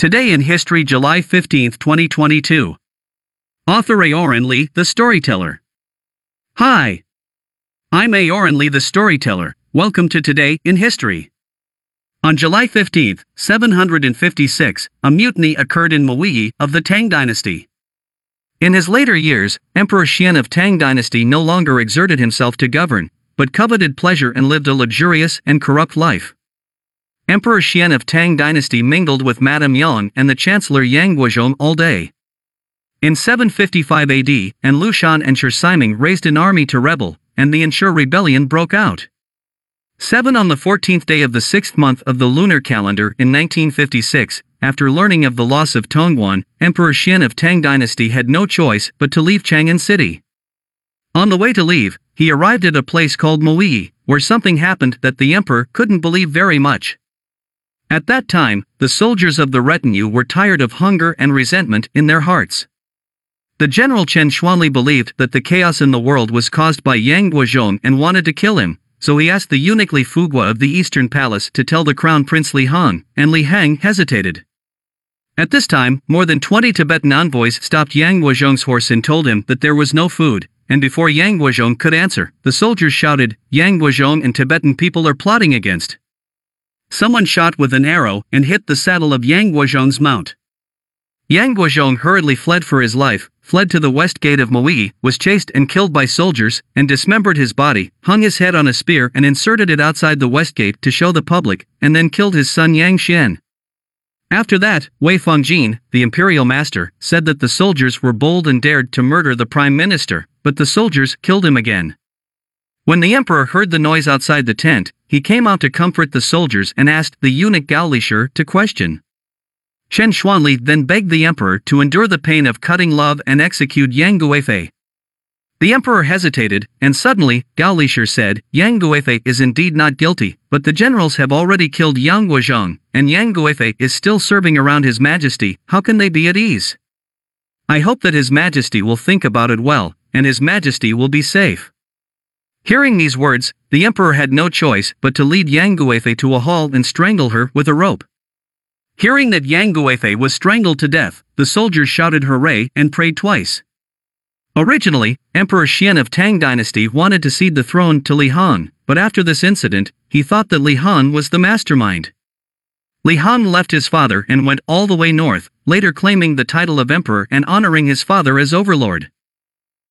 Today in History, July 15, 2022. Author Aoran Lee, the storyteller. Hi. I'm Aoran Lee, the storyteller. Welcome to Today in History. On July 15, 756, a mutiny occurred in Mawei of the Tang dynasty. In his later years, Emperor Xuan of Tang dynasty no longer exerted himself to govern, but coveted pleasure and lived a luxurious and corrupt life. Emperor Xuan of Tang dynasty mingled with Madame Yang and the Chancellor Yang Guozhong all day. In 755 AD, An Lushan and Shi Siming raised an army to rebel, and the An Shi rebellion broke out. 7 On the 14th day of the sixth month of the lunar calendar in 1956, after learning of the loss of Tongguan, Emperor Xuan of Tang dynasty had no choice but to leave Chang'an city. On the way to leave, he arrived at a place called Mawei, where something happened that the emperor couldn't believe very much. At that time, the soldiers of the retinue were tired of hunger and resentment in their hearts. The general Chen Xuanli believed that the chaos in the world was caused by Yang Guozhong and wanted to kill him, so he asked the eunuch Li Fuguo of the eastern palace to tell the crown prince Li Heng, and Li Heng hesitated. At this time, more than 20 Tibetan envoys stopped Yang Guozhong's horse and told him that there was no food, and before Yang Guozhong could answer, the soldiers shouted, Yang Guozhong and Tibetan people are plotting against. Someone shot with an arrow and hit the saddle of Yang Guozhong's mount. Yang Guozhong hurriedly fled for his life, fled to the west gate of Mawei, was chased and killed by soldiers, and dismembered his body, hung his head on a spear and inserted it outside the west gate to show the public, and then killed his son Yang Xuan. After that, Wei Fangjin, the imperial master, said that the soldiers were bold and dared to murder the prime minister, but the soldiers killed him again. When the emperor heard the noise outside the tent, he came out to comfort the soldiers and asked the eunuch Gao Lishi to question. Chen Xuanli then begged the emperor to endure the pain of cutting love and execute Yang Guifei. The emperor hesitated, and suddenly, Gao Lishi said, Yang Guifei is indeed not guilty, but the generals have already killed Yang Guozhong, and Yang Guifei is still serving around his majesty, how can they be at ease? I hope that his majesty will think about it well, and his majesty will be safe. Hearing these words, the emperor had no choice but to lead Yang Guifei to a hall and strangle her with a rope. Hearing that Yang Guifei was strangled to death, the soldiers shouted hooray and prayed twice. Originally, Emperor Xuan of Tang dynasty wanted to cede the throne to Li Heng, but after this incident, he thought that Li Heng was the mastermind. Li Heng left his father and went all the way north, later claiming the title of emperor and honoring his father as overlord.